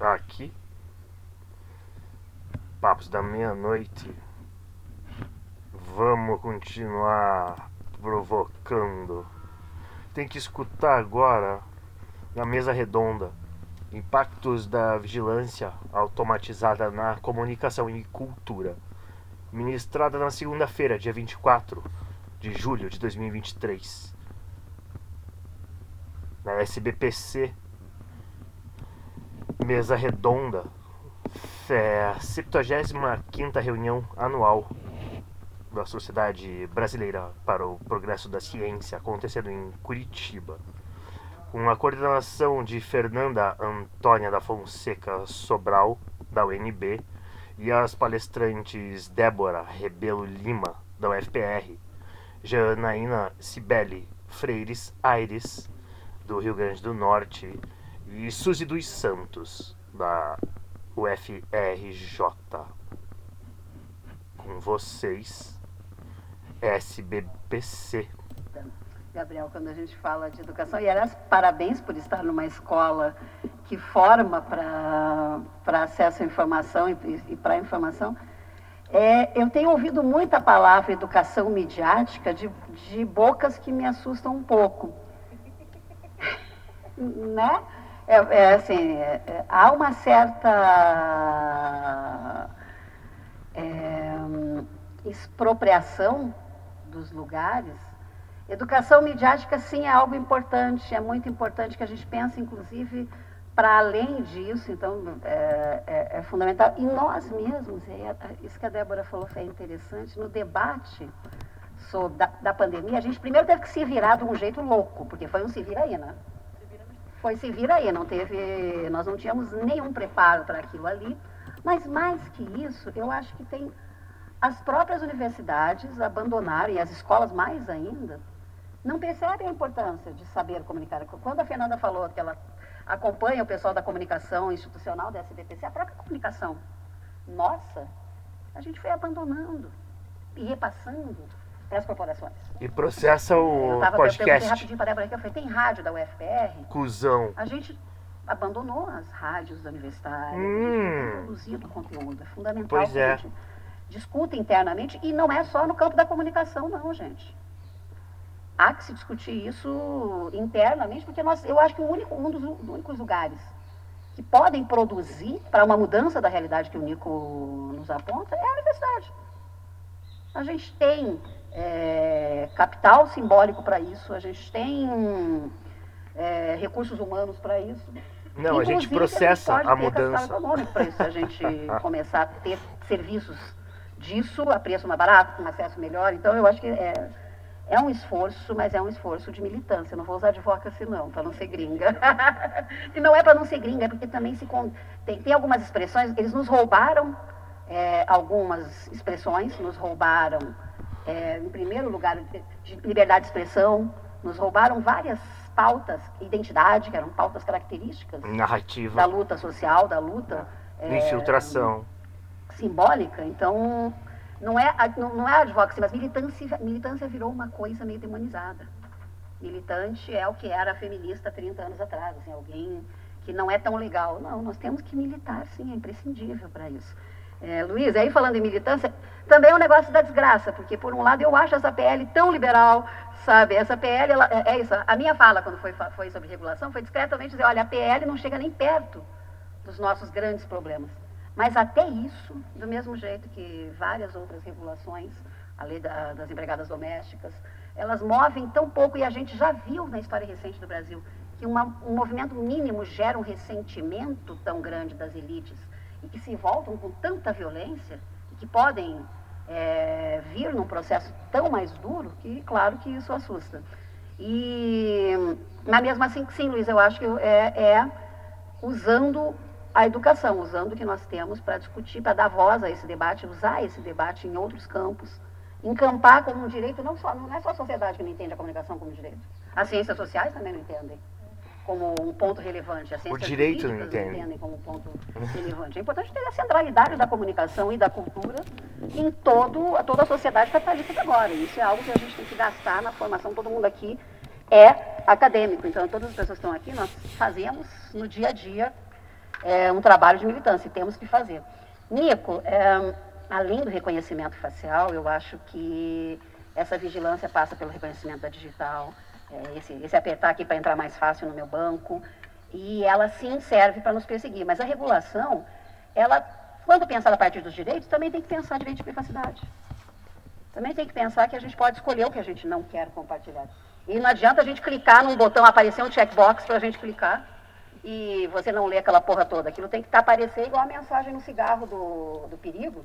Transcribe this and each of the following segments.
aqui. Papos da meia-noite. Vamos continuar provocando. Tem que escutar agora na mesa redonda impactos da vigilância automatizada na comunicação e cultura, ministrada na segunda-feira, dia 24 de julho de 2023, na SBPC Mesa Redonda, é a 75 reunião anual da Sociedade Brasileira para o Progresso da Ciência, acontecendo em Curitiba, com a coordenação de Fernanda Antônia da Fonseca Sobral, da UNB, e as palestrantes Débora Rebelo Lima, da UFPR, Janaína Cibele Freires Aires, do Rio Grande do Norte, e Suzy dos Santos, da UFRJ. Com vocês, SBPC. Gabriel, quando a gente fala de educação, e aliás, parabéns por estar numa escola que forma para acesso à informação e, e para a informação. É, eu tenho ouvido muita palavra educação midiática de, de bocas que me assustam um pouco. né? É, é assim, é, é, há uma certa é, expropriação dos lugares. Educação midiática, sim, é algo importante, é muito importante que a gente pense, inclusive, para além disso, então, é, é, fundamental. E nós mesmos, isso que a Débora falou foi interessante, no debate sobre, da, da pandemia, a gente primeiro teve que se virar de um jeito louco, porque foi um se vira aí, né? Foi se vir aí, não teve, nós não tínhamos nenhum preparo para aquilo ali. Mas mais que isso, eu acho que tem as próprias universidades abandonaram, e as escolas mais ainda, não percebem a importância de saber comunicar. Quando a Fernanda falou que ela acompanha o pessoal da comunicação institucional da SBPC, a própria comunicação nossa, a gente foi abandonando e repassando para as corporações. E processa o eu tava, podcast. Eu rapidinho para a Débora aqui, eu falei, tem rádio da UFPR? Cusão. A gente abandonou as rádios universitárias, hum. produzindo conteúdo. É fundamental pois que é. a gente discuta internamente, e não é só no campo da comunicação, não, gente. Há que se discutir isso internamente, porque nós, eu acho que o único, um dos únicos lugares que podem produzir para uma mudança da realidade que o Nico nos aponta é a universidade. A gente tem é, capital simbólico para isso, a gente tem é, recursos humanos para isso. Não, a gente processa a, gente a mudança. econômico para isso, a gente começar a ter serviços disso a preço mais barato, com acesso melhor. Então, eu acho que é, é um esforço, mas é um esforço de militância. Eu não vou usar advocacy, não, para não ser gringa. e não é para não ser gringa, é porque também se tem, tem algumas expressões, eles nos roubaram é, algumas expressões, nos roubaram é, em primeiro lugar, de liberdade de expressão, nos roubaram várias pautas, identidade, que eram pautas características Narrativa. da luta social, da luta é, infiltração simbólica. Então, não é, não é advocacy, mas militância, militância virou uma coisa meio demonizada. Militante é o que era feminista 30 anos atrás, assim, alguém que não é tão legal. Não, nós temos que militar, sim, é imprescindível para isso. É, Luiz, aí falando em militância, também é um negócio da desgraça, porque por um lado eu acho essa PL tão liberal, sabe? Essa PL, ela, é, é, isso. A minha fala quando foi, foi sobre regulação foi discretamente dizer, olha, a PL não chega nem perto dos nossos grandes problemas. Mas até isso, do mesmo jeito que várias outras regulações, a lei da, das empregadas domésticas, elas movem tão pouco, e a gente já viu na história recente do Brasil, que uma, um movimento mínimo gera um ressentimento tão grande das elites e que se voltam com tanta violência e que podem é, vir num processo tão mais duro que, claro, que isso assusta. E, mas mesmo assim, sim, Luiz, eu acho que é, é usando a educação, usando o que nós temos para discutir, para dar voz a esse debate, usar esse debate em outros campos, encampar como um direito, não, só, não é só a sociedade que não entende a comunicação como direito. As ciências sociais também não entendem como um ponto relevante. As ciências o direito não entende. entendem como um ponto relevante. É importante ter a centralidade da comunicação e da cultura em todo, toda a sociedade capitalista agora. Isso é algo que a gente tem que gastar na formação. Todo mundo aqui é acadêmico. Então, todas as pessoas que estão aqui, nós fazemos no dia a dia é um trabalho de militância, e temos que fazer. Nico, é, além do reconhecimento facial, eu acho que essa vigilância passa pelo reconhecimento da digital, é, esse, esse apertar aqui para entrar mais fácil no meu banco, e ela sim serve para nos perseguir. Mas a regulação, ela, quando pensar a partir dos direitos, também tem que pensar direito de privacidade. Também tem que pensar que a gente pode escolher o que a gente não quer compartilhar. E não adianta a gente clicar num botão, aparecer um checkbox para a gente clicar e você não lê aquela porra toda. Aquilo tem que tá, aparecer igual a mensagem no cigarro do, do perigo.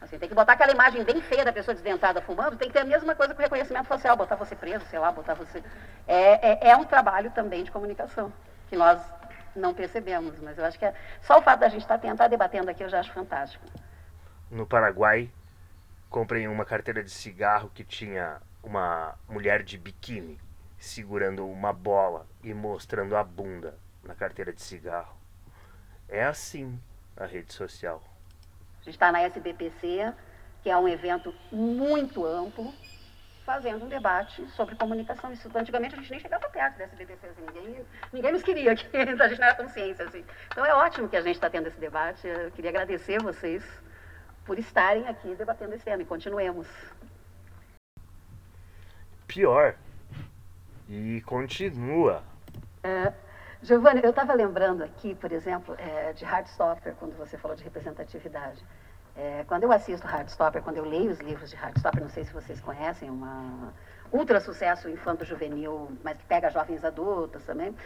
Assim, tem que botar aquela imagem bem feia da pessoa desdentada fumando, tem que ter a mesma coisa com o reconhecimento facial, botar você preso, sei lá, botar você. É, é, é um trabalho também de comunicação, que nós não percebemos, mas eu acho que é... só o fato da gente estar tá tentando debatendo aqui eu já acho fantástico. No Paraguai, comprei uma carteira de cigarro que tinha uma mulher de biquíni segurando uma bola e mostrando a bunda na carteira de cigarro. É assim a rede social. A gente está na SBPC, que é um evento muito amplo, fazendo um debate sobre comunicação. Isso, antigamente a gente nem chegava perto da SBPC, assim, ninguém, ninguém nos queria, aqui, a gente não era consciência. Assim. Então é ótimo que a gente está tendo esse debate. Eu queria agradecer vocês por estarem aqui debatendo esse tema e continuemos. Pior. E continua. É, Giovanni, eu estava lembrando aqui, por exemplo, é, de Hardstopper, quando você falou de representatividade. É, quando eu assisto Hardstopper, quando eu leio os livros de Hardstopper, não sei se vocês conhecem, uma ultra sucesso infanto-juvenil, mas que pega jovens adultos também.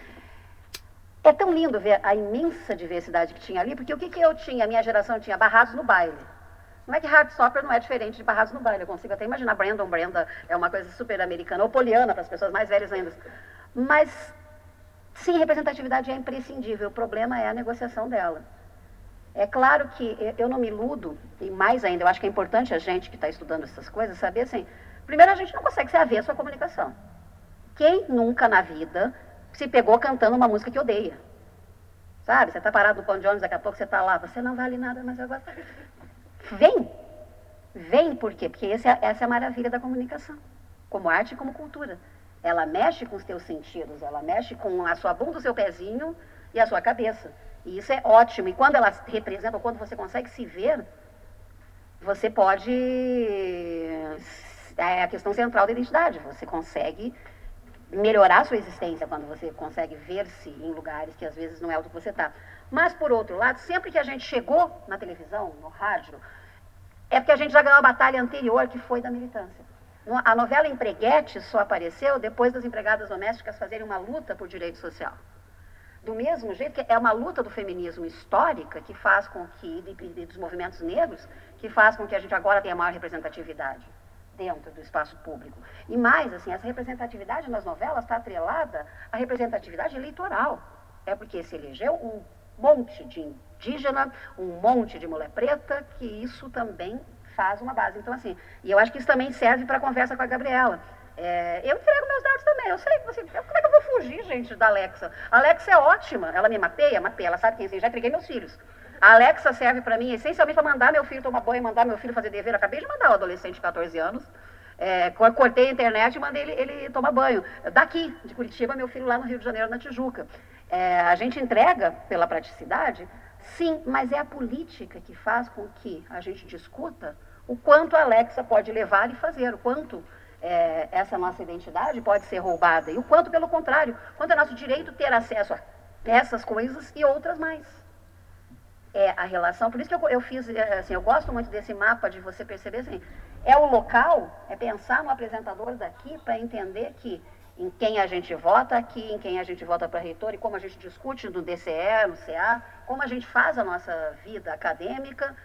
É tão lindo ver a imensa diversidade que tinha ali, porque o que, que eu tinha, a minha geração tinha barrados no baile. Não é que Hardstopper não é diferente de barrados no baile, eu consigo até imaginar Brandon Brenda é uma coisa super americana, ou poliana para as pessoas mais velhas ainda. Mas Sim, representatividade é imprescindível, o problema é a negociação dela. É claro que eu não me iludo, e mais ainda, eu acho que é importante a gente que está estudando essas coisas saber assim: primeiro, a gente não consegue ser avesso à comunicação. Quem nunca na vida se pegou cantando uma música que odeia? Sabe? Você está parado no pão de ônibus, daqui a pouco você está lá, você não vale nada, mas gosto. Vem! Vem por quê? Porque é, essa é a maravilha da comunicação, como arte e como cultura. Ela mexe com os teus sentidos, ela mexe com a sua bunda, o seu pezinho e a sua cabeça. E isso é ótimo. E quando ela representa, quando você consegue se ver, você pode. É a questão central da identidade. Você consegue melhorar a sua existência quando você consegue ver-se em lugares que às vezes não é o que você está. Mas, por outro lado, sempre que a gente chegou na televisão, no rádio, é porque a gente já ganhou a batalha anterior, que foi da militância. A novela Empreguete só apareceu depois das empregadas domésticas fazerem uma luta por direito social. Do mesmo jeito que é uma luta do feminismo histórica que faz com que, dos movimentos negros, que faz com que a gente agora tenha maior representatividade dentro do espaço público. E mais, assim, essa representatividade nas novelas está atrelada à representatividade eleitoral. É porque se elegeu um monte de indígena, um monte de mulher preta, que isso também faz uma base. Então, assim, e eu acho que isso também serve para a conversa com a Gabriela. É, eu entrego meus dados também. Eu sei você. Como é que eu vou fugir, gente, da Alexa? A Alexa é ótima. Ela me mapeia, mapeia. Ela sabe quem é. Já entreguei meus filhos. A Alexa serve para mim essencialmente para mandar meu filho tomar banho, mandar meu filho fazer dever. Eu acabei de mandar o adolescente de 14 anos. É, cortei a internet e mandei ele, ele tomar banho. Daqui, de Curitiba, meu filho lá no Rio de Janeiro, na Tijuca. É, a gente entrega pela praticidade, sim, mas é a política que faz com que a gente discuta o quanto a Alexa pode levar e fazer, o quanto é, essa nossa identidade pode ser roubada e o quanto, pelo contrário, quanto é nosso direito ter acesso a essas coisas e outras mais. É a relação, por isso que eu, eu fiz, é, assim, eu gosto muito desse mapa de você perceber assim, é o local, é pensar no apresentador daqui para entender que em quem a gente vota aqui, em quem a gente vota para reitor e como a gente discute no DCE, no CA, como a gente faz a nossa vida acadêmica,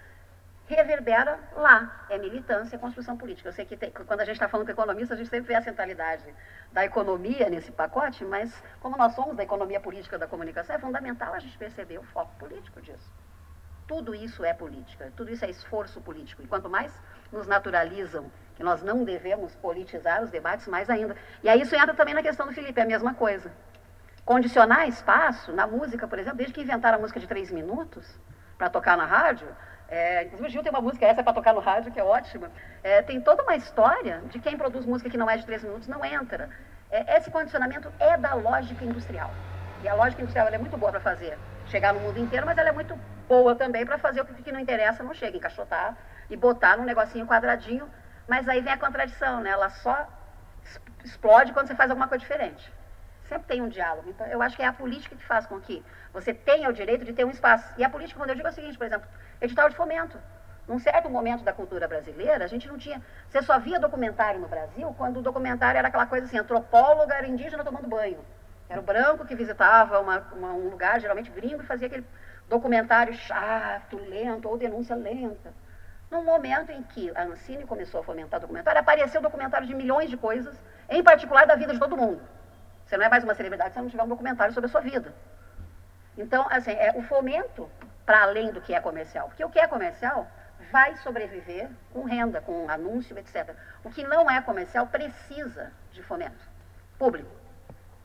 reverbera lá. É militância, é construção política. Eu sei que tem, quando a gente está falando com economista, a gente sempre vê a centralidade da economia nesse pacote, mas como nós somos da economia política da comunicação, é fundamental a gente perceber o foco político disso. Tudo isso é política, tudo isso é esforço político. E quanto mais nos naturalizam que nós não devemos politizar os debates, mais ainda. E aí isso entra também na questão do Felipe, é a mesma coisa. Condicionar espaço, na música, por exemplo, desde que inventaram a música de três minutos para tocar na rádio, é, inclusive o Gil tem uma música, essa é para tocar no rádio, que é ótima. É, tem toda uma história de quem produz música que não é de três minutos não entra. É, esse condicionamento é da lógica industrial. E a lógica industrial é muito boa para fazer chegar no mundo inteiro, mas ela é muito boa também para fazer o que não interessa não chega, encaixotar e botar num negocinho quadradinho. Mas aí vem a contradição, né? Ela só explode quando você faz alguma coisa diferente. Sempre tem um diálogo. Então, eu acho que é a política que faz com que você tenha o direito de ter um espaço. E a política, quando eu digo é o seguinte, por exemplo, edital de fomento. Num certo momento da cultura brasileira, a gente não tinha. Você só via documentário no Brasil quando o documentário era aquela coisa assim: antropóloga era indígena tomando banho. Era o branco que visitava uma, uma, um lugar, geralmente gringo, e fazia aquele documentário chato, lento, ou denúncia lenta. No momento em que a Ancine começou a fomentar documentário, apareceu documentário de milhões de coisas, em particular da vida de todo mundo. Você não é mais uma celebridade se você não tiver um documentário sobre a sua vida. Então, assim, é o fomento para além do que é comercial. Porque o que é comercial vai sobreviver com renda, com anúncio, etc. O que não é comercial precisa de fomento público.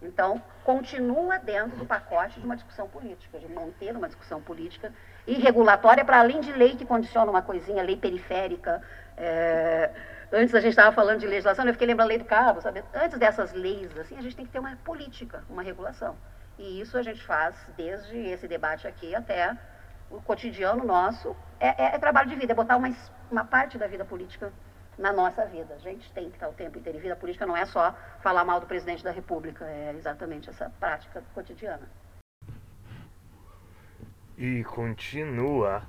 Então, continua dentro do pacote de uma discussão política, de manter uma discussão política e regulatória, para além de lei que condiciona uma coisinha, lei periférica. É... Antes a gente estava falando de legislação, eu fiquei lembrando a lei do cabo, sabe? Antes dessas leis, assim, a gente tem que ter uma política, uma regulação. E isso a gente faz desde esse debate aqui até o cotidiano nosso, é, é, é trabalho de vida, é botar uma, uma parte da vida política na nossa vida. A gente tem que estar o tempo inteiro. Vida política não é só falar mal do presidente da República, é exatamente essa prática cotidiana. E continua.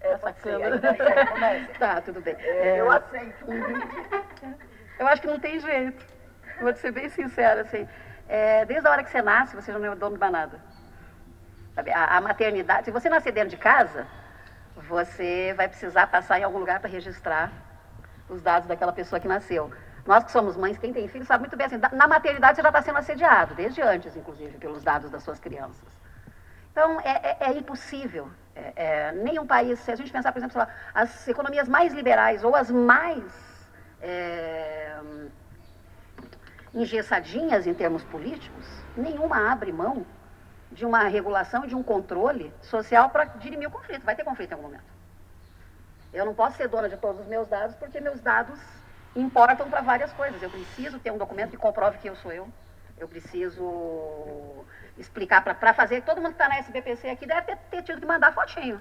essa câmera. tá, tudo bem. É, eu aceito. Eu acho que não tem jeito. Vou te ser bem sincera, assim. É, desde a hora que você nasce, você já não é dono de nada. A, a maternidade, se você nascer dentro de casa, você vai precisar passar em algum lugar para registrar os dados daquela pessoa que nasceu. Nós que somos mães, quem tem filho, sabe muito bem assim, na maternidade já está sendo assediado, desde antes, inclusive, pelos dados das suas crianças. Então, é, é, é impossível. É, é nenhum país, se a gente pensar, por exemplo, lá, as economias mais liberais ou as mais é, engessadinhas em termos políticos, nenhuma abre mão de uma regulação e de um controle social para dirimir o conflito. Vai ter conflito em algum momento. Eu não posso ser dona de todos os meus dados porque meus dados importam para várias coisas. Eu preciso ter um documento que comprove que eu sou eu. Eu preciso explicar para fazer. Todo mundo que está na SBPC aqui deve ter, ter tido que mandar fotinho.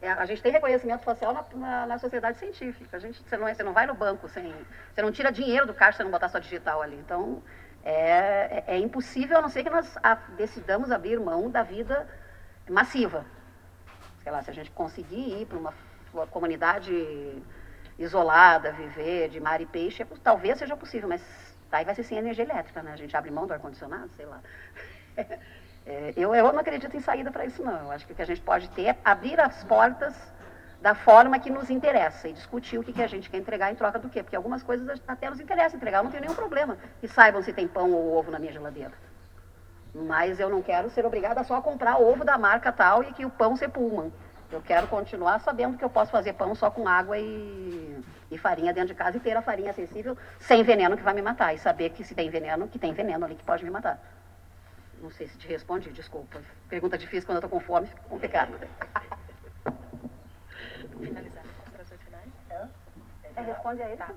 É, a gente tem reconhecimento facial na, na, na, sociedade científica. A gente, você, não, é, você não vai no banco sem. Você não tira dinheiro do caixa se não botar sua digital ali. Então, é, é, é impossível, a não ser que nós a, decidamos abrir mão da vida massiva. Sei lá, se a gente conseguir ir para uma, uma comunidade isolada, viver de mar e peixe, é, talvez seja possível, mas aí vai ser sem energia elétrica, né? A gente abre mão do ar-condicionado, sei lá. É, eu, eu não acredito em saída para isso, não. Eu acho que o que a gente pode ter é abrir as portas da forma que nos interessa e discutir o que, que a gente quer entregar em troca do quê. Porque algumas coisas até nos interessa entregar, eu não tenho nenhum problema. E saibam se tem pão ou ovo na minha geladeira. Mas eu não quero ser obrigada só a comprar ovo da marca tal e que o pão seja Pullman. Eu quero continuar sabendo que eu posso fazer pão só com água e, e farinha dentro de casa e ter a farinha acessível sem veneno que vai me matar. E saber que se tem veneno, que tem veneno ali que pode me matar. Não sei se te responde, desculpa. Pergunta difícil quando eu estou com fome, fica complicado. finalizar as considerações finais? É, responde aí, tá.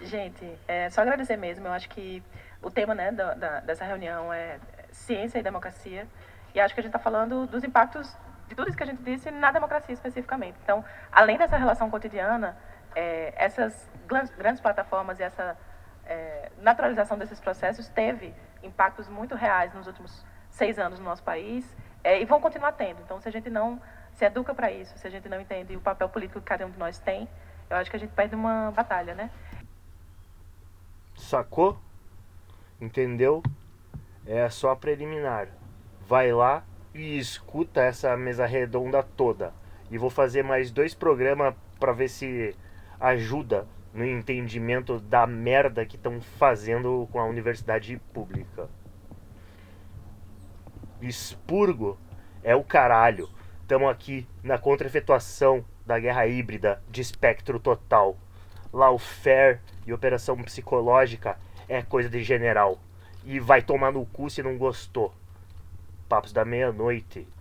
Gente, é, só agradecer mesmo. Eu acho que o tema né, da, da, dessa reunião é ciência e democracia. E acho que a gente está falando dos impactos de tudo isso que a gente disse na democracia especificamente. Então, além dessa relação cotidiana, é, essas grandes plataformas e essa é, naturalização desses processos teve impactos muito reais nos últimos seis anos no nosso país é, e vão continuar tendo. Então, se a gente não se educa para isso, se a gente não entende o papel político que cada um de nós tem, eu acho que a gente perde uma batalha, né? Sacou? Entendeu? É só preliminar. Vai lá e escuta essa mesa redonda toda. E vou fazer mais dois programas para ver se ajuda no entendimento da merda que estão fazendo com a universidade pública. Expurgo é o caralho. Estamos aqui na contra-efetuação da guerra híbrida de espectro total. Lawfare e operação psicológica é coisa de general. E vai tomar no cu se não gostou. Papos da meia-noite.